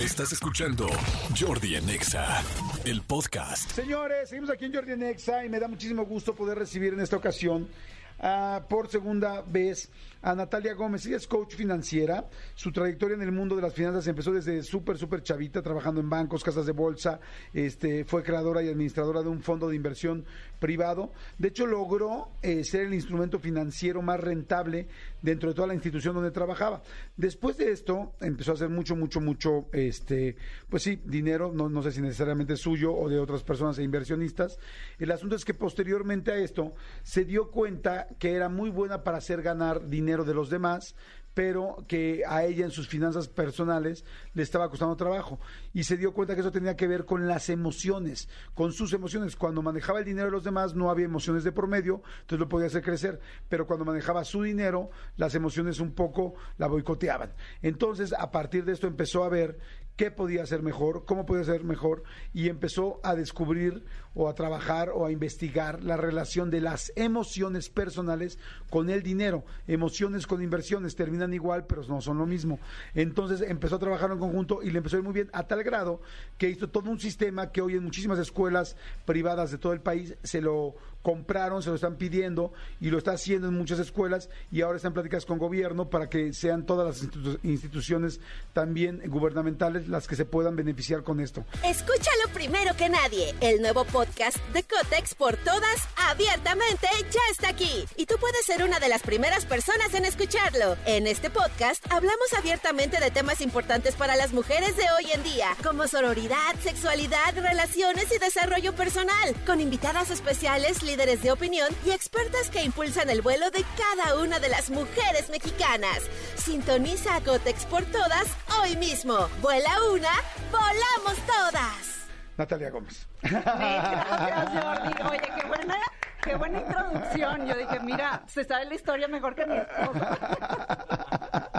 Estás escuchando Jordi en Exa, el podcast. Señores, seguimos aquí en Jordi Nexa y me da muchísimo gusto poder recibir en esta ocasión ah, por segunda vez a Natalia Gómez. Ella es coach financiera. Su trayectoria en el mundo de las finanzas empezó desde súper, súper chavita, trabajando en bancos, casas de bolsa. Este, fue creadora y administradora de un fondo de inversión privado. De hecho, logró eh, ser el instrumento financiero más rentable dentro de toda la institución donde trabajaba. Después de esto, empezó a hacer mucho, mucho, mucho, este, pues sí, dinero, no, no sé si necesariamente suyo o de otras personas e inversionistas. El asunto es que posteriormente a esto se dio cuenta que era muy buena para hacer ganar dinero de los demás, pero que a ella en sus finanzas personales le estaba costando trabajo. Y se dio cuenta que eso tenía que ver con las emociones, con sus emociones. Cuando manejaba el dinero de los demás no había emociones de por medio, entonces lo podía hacer crecer. Pero cuando manejaba su dinero, las emociones un poco la boicoteaban. Entonces, a partir de esto empezó a ver qué podía hacer mejor, cómo podía ser mejor, y empezó a descubrir o a trabajar o a investigar la relación de las emociones personales con el dinero. Emociones con inversiones terminan igual, pero no son lo mismo. Entonces empezó a trabajar en conjunto y le empezó a ir muy bien, a tal grado que hizo todo un sistema que hoy en muchísimas escuelas privadas de todo el país se lo compraron, se lo están pidiendo y lo está haciendo en muchas escuelas y ahora están pláticas con gobierno para que sean todas las institu- instituciones también gubernamentales las que se puedan beneficiar con esto. Escúchalo primero que nadie. El nuevo podcast de Cotex por todas, abiertamente, ya está aquí. Y tú puedes ser una de las primeras personas en escucharlo. En este podcast hablamos abiertamente de temas importantes para las mujeres de hoy en día, como sororidad, sexualidad, relaciones y desarrollo personal, con invitadas especiales, líderes de opinión y expertas que impulsan el vuelo de cada una de las mujeres mexicanas. Sintoniza a Cotex por todas hoy mismo. Vuela una, volamos todas. Natalia Gómez. Gracias, Jordi. Oye, qué buena, qué buena introducción. Yo dije, mira, se sabe la historia mejor que mi esposo.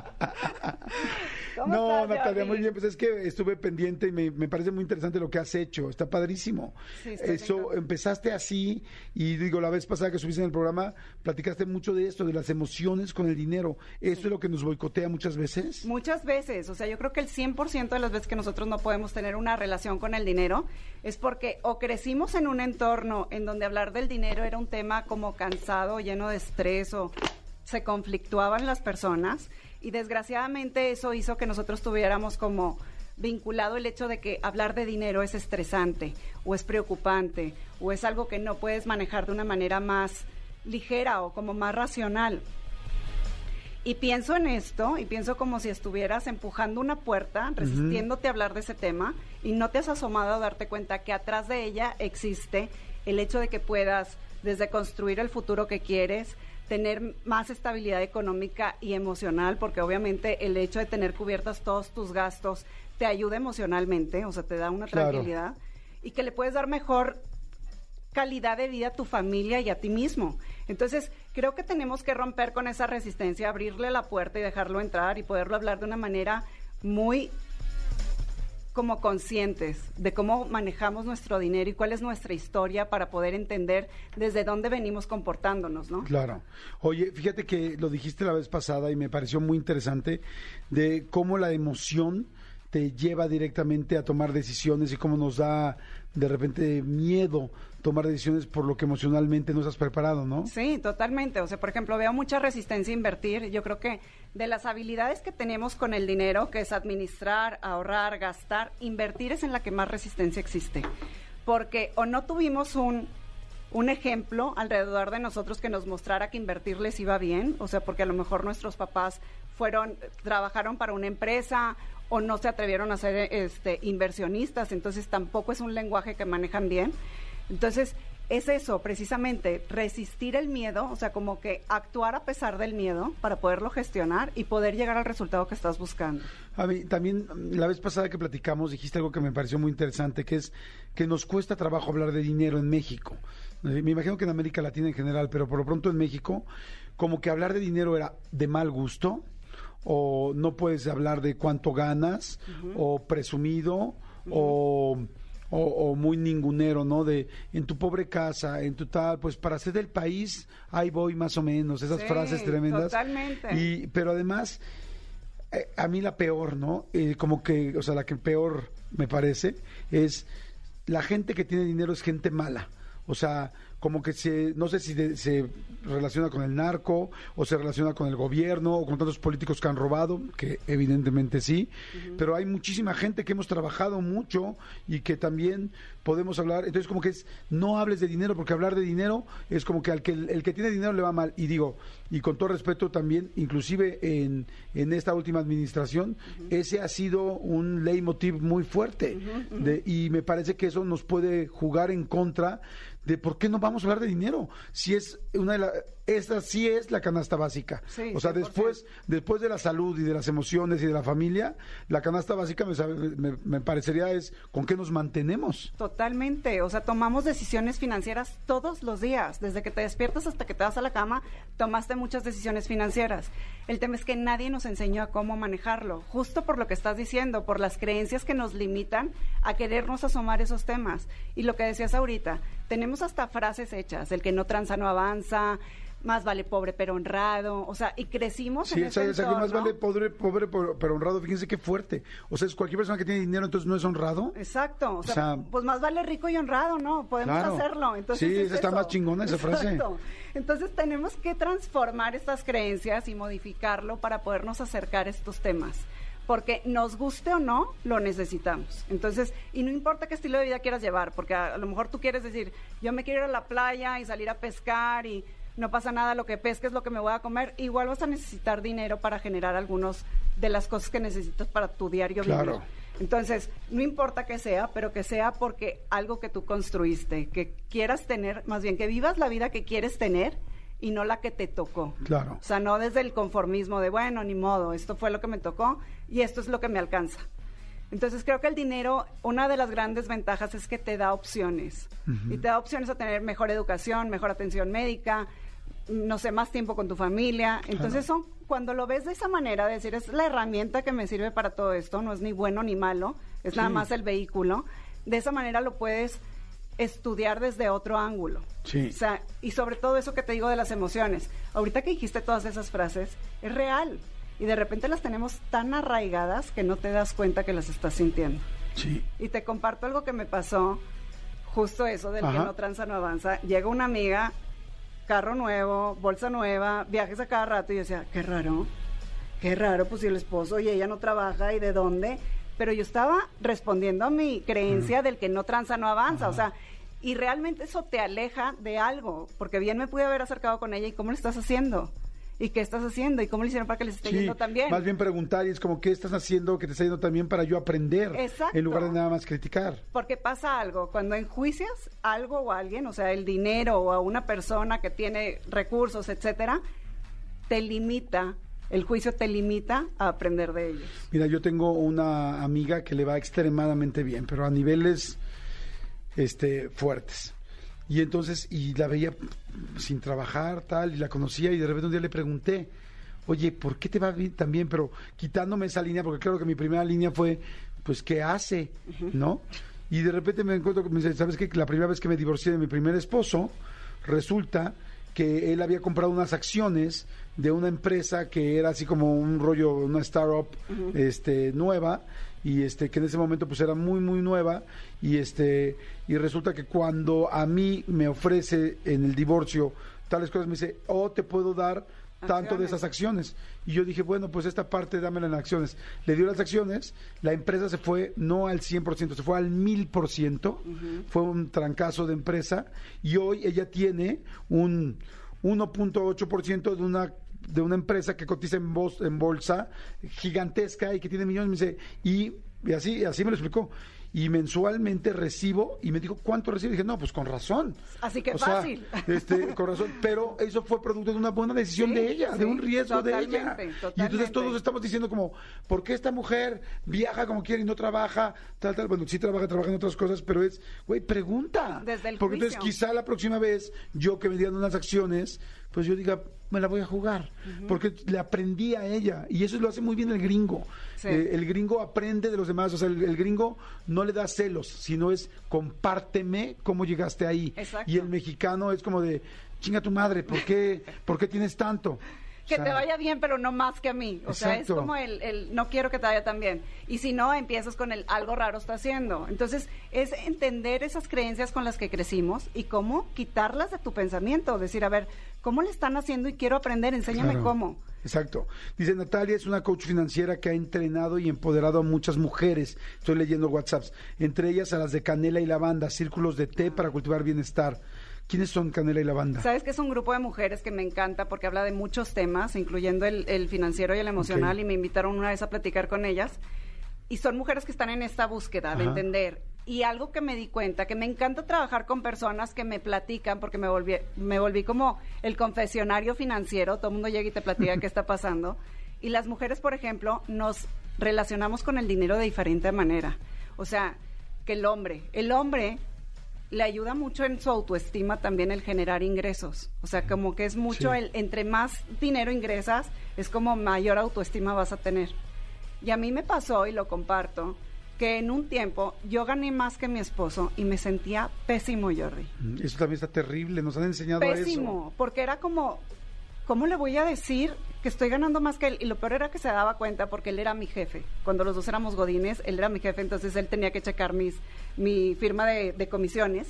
¿Cómo No, estás, Natalia, Jordi? muy bien. Pues es que estuve pendiente y me, me parece muy interesante lo que has hecho. Está padrísimo. Sí, estoy Eso, empezaste así y digo, la vez pasada que subiste en el programa, platicaste mucho de esto, de las emociones con el dinero. ¿Eso es lo que nos boicotea muchas veces? Muchas veces, o sea, yo creo que el 100% de las veces que nosotros no podemos tener una relación con el dinero es porque o crecimos en un entorno en donde hablar del dinero era un tema como cansado, lleno de estrés o se conflictuaban las personas y desgraciadamente eso hizo que nosotros tuviéramos como vinculado el hecho de que hablar de dinero es estresante o es preocupante o es algo que no puedes manejar de una manera más ligera o como más racional. Y pienso en esto y pienso como si estuvieras empujando una puerta, resistiéndote a hablar de ese tema y no te has asomado a darte cuenta que atrás de ella existe el hecho de que puedas desde construir el futuro que quieres, tener más estabilidad económica y emocional, porque obviamente el hecho de tener cubiertos todos tus gastos te ayuda emocionalmente, o sea, te da una Claro. tranquilidad y que le puedes dar mejor calidad de vida a tu familia y a ti mismo. Entonces, creo que tenemos que romper con esa resistencia, abrirle la puerta y dejarlo entrar y poderlo hablar de una manera muy como conscientes de cómo manejamos nuestro dinero y cuál es nuestra historia para poder entender desde dónde venimos comportándonos, ¿no? Claro. Oye, fíjate que lo dijiste la vez pasada y me pareció muy interesante de cómo la emoción te lleva directamente a tomar decisiones y cómo nos da de repente miedo tomar decisiones por lo que emocionalmente no estás preparado, ¿no? Sí, totalmente. O sea, por ejemplo, veo mucha resistencia a invertir. Yo creo que de las habilidades que tenemos con el dinero, que es administrar, ahorrar, gastar, invertir es en la que más resistencia existe. Porque o no tuvimos un, un ejemplo alrededor de nosotros que nos mostrara que invertir les iba bien, o sea, porque a lo mejor nuestros papás fueron, trabajaron para una empresa o no se atrevieron a ser este, inversionistas, entonces tampoco es un lenguaje que manejan bien. Entonces, es eso, precisamente, resistir el miedo, o sea, como que actuar a pesar del miedo para poderlo gestionar y poder llegar al resultado que estás buscando. A mí, también la vez pasada que platicamos dijiste algo que me pareció muy interesante, que es que nos cuesta trabajo hablar de dinero en México. Eh, Me imagino que en América Latina en general, pero por lo pronto en México, como que hablar de dinero era de mal gusto, o no puedes hablar de cuánto ganas, o presumido, o, o, o muy ningunero, ¿no? De en tu pobre casa, en tu tal, pues para ser del país, ahí voy más o menos, esas Sí, frases tremendas. totalmente. Y, pero además, eh, a mí la peor, ¿no? Eh, como que, o sea, la que peor me parece es la gente que tiene dinero es gente mala. O sea, como que se, no sé si de- se relaciona con el narco o se relaciona con el gobierno o con tantos políticos que han robado, que evidentemente sí, pero hay muchísima gente que hemos trabajado mucho y que también podemos hablar, entonces como que es, no hables de dinero, porque hablar de dinero es como que al que el, que tiene dinero le va mal, y digo, y con todo respeto también, inclusive en, en esta última administración, ese ha sido un leitmotiv muy fuerte, de- y me parece que eso nos puede jugar en contra de por qué no vamos a hablar de dinero, si es una de las, esta sí es la canasta básica, Sí, o sea, 100%. después, después de la salud y de las emociones y de la familia, la canasta básica me, sabe- me, me parecería es con qué nos mantenemos. Totalmente, o sea, tomamos decisiones financieras todos los días, desde que te despiertas hasta que te vas a la cama, tomaste muchas decisiones financieras. El tema es que nadie nos enseñó a cómo manejarlo, justo por lo que estás diciendo, por las creencias que nos limitan a querernos asomar esos temas. Y lo que decías ahorita, tenemos hasta frases hechas, el que no tranza no avanza, más vale pobre pero honrado, o sea, y crecimos Sí, en ese que más vale pobre, pobre pero, honrado. Fíjense qué fuerte. O sea, es cualquier persona que tiene dinero, entonces no es honrado. Exacto, o sea, O sea, pues más vale rico y honrado, ¿no? Podemos Claro. hacerlo. Entonces Sí, es esa está más chingona esa frase. Exacto. Entonces tenemos que transformar estas creencias y modificarlo para podernos acercar a estos temas. Porque nos guste o no, lo necesitamos. Entonces, y no importa qué estilo de vida quieras llevar, porque a, a lo mejor tú quieres decir, yo me quiero ir a la playa y salir a pescar y no pasa nada, lo que pesque es lo que me voy a comer. Igual vas a necesitar dinero para generar algunos de las cosas que necesitas para tu diario Claro. vivir. Entonces, no importa que sea, pero que sea porque algo que tú construiste, que quieras tener, más bien que vivas la vida que quieres tener y no la que te tocó. Claro. O sea, no desde el conformismo de, bueno, ni modo, esto fue lo que me tocó y esto es lo que me alcanza. Entonces creo que el dinero, una de las grandes ventajas es que te da opciones. Y te da opciones a tener mejor educación, mejor atención médica, no sé, más tiempo con tu familia. Entonces son, cuando lo ves de esa manera, decir, es la herramienta que me sirve para todo esto, no es ni bueno ni malo, es nada Sí. más el vehículo. De esa manera lo puedes estudiar desde otro ángulo. Sí. O sea, y sobre todo eso que te digo de las emociones. Ahorita que dijiste todas esas frases, es real. Y de repente las tenemos tan arraigadas que no te das cuenta que las estás sintiendo. Sí. Y te comparto algo que me pasó, justo eso del que no tranza no avanza. Llega una amiga, carro nuevo, bolsa nueva, viajes a cada rato y yo decía, qué raro, qué raro, pues si el esposo y ella no trabaja y de dónde. Pero yo estaba respondiendo a mi creencia del que no tranza no avanza, o sea, y realmente eso te aleja de algo, porque bien me pude haber acercado con ella y cómo lo estás haciendo. ¿Y qué estás haciendo? ¿Y cómo le hicieron para que les esté Sí, yendo tan bien? Más bien preguntar y es como, ¿qué estás haciendo que te está yendo también para yo aprender? Exacto. En lugar de nada más criticar. Porque pasa algo, cuando enjuicias algo o a alguien, o sea, el dinero o a una persona que tiene recursos, etcétera, te limita, el juicio te limita a aprender de ellos. Mira, yo tengo una amiga que le va extremadamente bien, pero a niveles este, fuertes. Y entonces, y la veía sin trabajar, tal, y la conocía, y de repente un día le pregunté, oye, ¿por qué te va bien tan bien? Pero quitándome esa línea, porque claro que mi primera línea fue, pues, ¿qué hace? ¿No? Y de repente me encuentro, me dice, ¿sabes qué? La primera vez que me divorcié de mi primer esposo, resulta que él había comprado unas acciones de una empresa que era así como un rollo, una startup este, nueva, y este, que en ese momento pues era muy, muy nueva, y este, y resulta que cuando a mí me ofrece en el divorcio tales cosas. Me dice, o te puedo dar tanto de esas acciones. Y yo dije, bueno, pues esta parte dámela en acciones. Le dio las acciones, la empresa se fue no al 100%, se fue al 1000%. Fue un trancazo de empresa. Y hoy ella tiene un 1.8% de una de una empresa que cotiza en, bos- en bolsa gigantesca y que tiene millones. Me dice, y, y así, así me lo explicó. Y mensualmente recibo, y me dijo, ¿cuánto recibo? Y dije, no, pues con razón. Así que O sea, fácil. este, con razón. Pero eso fue producto de una buena decisión Sí, de ella, de un riesgo de ella. totalmente, Y entonces todos estamos diciendo como, ¿por qué esta mujer viaja como quiere y no trabaja? Tal, tal. Bueno, sí trabaja, trabaja en otras cosas, pero es, güey, pregunta. Desde el Porque entonces quizá la próxima vez, yo que me unas acciones, pues yo diga, me la voy a jugar. Porque le aprendí a ella. Y eso lo hace muy bien el gringo. Sí. Eh, el gringo aprende de los demás. O sea, el, el gringo no le da celos, sino es compárteme cómo llegaste ahí. Exacto. Y el mexicano es como de, chinga tu madre, ¿por qué, ¿por qué tienes tanto? Que te vaya bien, pero no más que a mí. O sea, es como el, el no quiero que te vaya tan bien. Y si no, empiezas con el algo raro está haciendo. Entonces, es entender esas creencias con las que crecimos y cómo quitarlas de tu pensamiento. Decir, a ver, ¿cómo le están haciendo y quiero aprender? Enséñame Claro. cómo. Exacto. Dice Natalia, es una coach financiera que ha entrenado y empoderado a muchas mujeres. Estoy leyendo WhatsApps. Entre ellas a las de Canela y Lavanda, círculos de té para cultivar bienestar. ¿Quiénes son Canela y Lavanda? Sabes que es un grupo de mujeres que me encanta porque habla de muchos temas, incluyendo el, el financiero y el emocional, y me invitaron una vez a platicar con ellas. Y son mujeres que están en esta búsqueda de entender. Y algo que me di cuenta, que me encanta trabajar con personas que me platican, porque me volví, me volví como el confesionario financiero, todo el mundo llega y te platica qué está pasando. Y las mujeres, por ejemplo, nos relacionamos con el dinero de diferente manera. O sea, que el hombre, el hombre le ayuda mucho en su autoestima también el generar ingresos. O sea, como que es mucho Sí. el entre más dinero ingresas, es como mayor autoestima vas a tener. Y a mí me pasó y lo comparto que en un tiempo yo gané más que mi esposo y me sentía pésimo, Jordi. Mm, Eso también está terrible. Nos han enseñado a eso. Pésimo, porque era como ¿cómo le voy a decir que estoy ganando más que él? Y lo peor era que se daba cuenta porque él era mi jefe. Cuando los dos éramos godines, él era mi jefe, entonces él tenía que checar mis, mi firma de, de comisiones.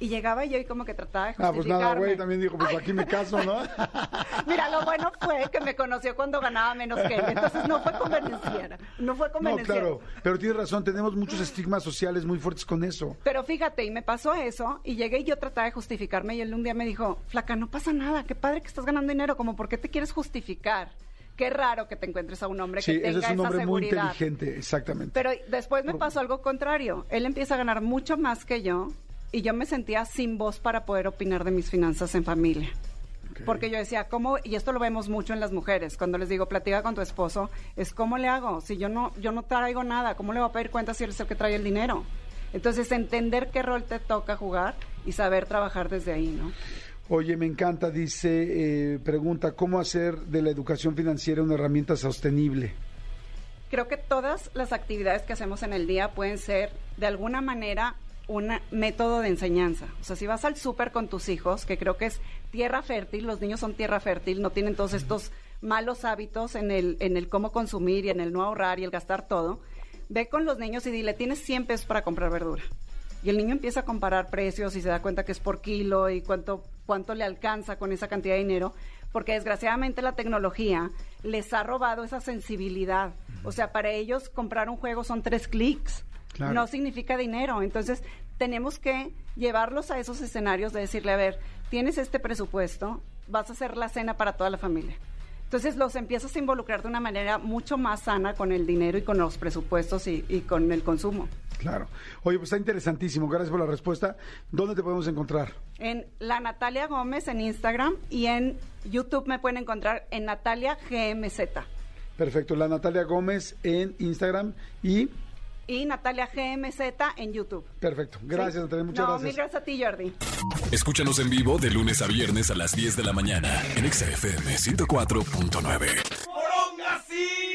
Y llegaba yo y como que trataba de Ah, pues nada, justificarme. güey, también dijo, pues aquí me caso, ¿no? Mira, lo bueno fue que me conoció cuando ganaba menos que él. Entonces no fue convenenciera. No fue no, convenenciera. claro, pero tienes razón, tenemos muchos estigmas sociales muy fuertes con eso. Pero fíjate, y me pasó eso, y llegué y yo trataba de justificarme, y él un día me dijo, flaca, no pasa nada, qué padre que estás ganando dinero, como, ¿por qué te quieres justificar? Qué raro que te encuentres a un hombre Sí, que tenga ese es un esa hombre muy seguridad. inteligente, exactamente. Pero después me pasó algo contrario. Él empieza a ganar mucho más que yo, y yo me sentía sin voz para poder opinar de mis finanzas en familia. Porque yo decía, ¿cómo? Y esto lo vemos mucho en las mujeres. Cuando les digo, platica con tu esposo, es ¿cómo le hago? Si yo no, yo no traigo nada, ¿cómo le voy a pedir cuenta si él es el que trae el dinero? Entonces, entender qué rol te toca jugar y saber trabajar desde ahí, ¿no? Oye, me encanta, dice, eh, pregunta, ¿cómo hacer de la educación financiera una herramienta sostenible? Creo que todas las actividades que hacemos en el día pueden ser, de alguna manera, un método de enseñanza. O sea, si vas al súper con tus hijos, que creo que es tierra fértil, los niños son tierra fértil, no tienen todos estos malos hábitos en el, en el cómo consumir y en el no ahorrar y el gastar todo, ve con los niños y dile, tienes 100 pesos para comprar verdura. Y el niño empieza a comparar precios y se da cuenta que es por kilo y cuánto, cuánto le alcanza con esa cantidad de dinero, porque desgraciadamente la tecnología les ha robado esa sensibilidad. O sea, para ellos comprar un juego son tres clics. Claro. No significa dinero. Entonces, tenemos que llevarlos a esos escenarios de decirle, a ver, tienes este presupuesto, vas a hacer la cena para toda la familia. Entonces los empiezas a involucrar de una manera mucho más sana con el dinero y con los presupuestos y, y con el consumo. Claro. Oye, pues está interesantísimo. Gracias por la respuesta. ¿Dónde te podemos encontrar? En la Natalia Gómez en Instagram y en YouTube me pueden encontrar en Natalia GMZ. Perfecto. La Natalia Gómez en Instagram y y Natalia GMZ en YouTube. Perfecto. Gracias, Natalia. Muchas no, gracias. Mil gracias a ti, Jordi. Escúchanos en vivo de lunes a viernes a las 10 de la mañana en XFM 104.9. ¡Poronga, sí!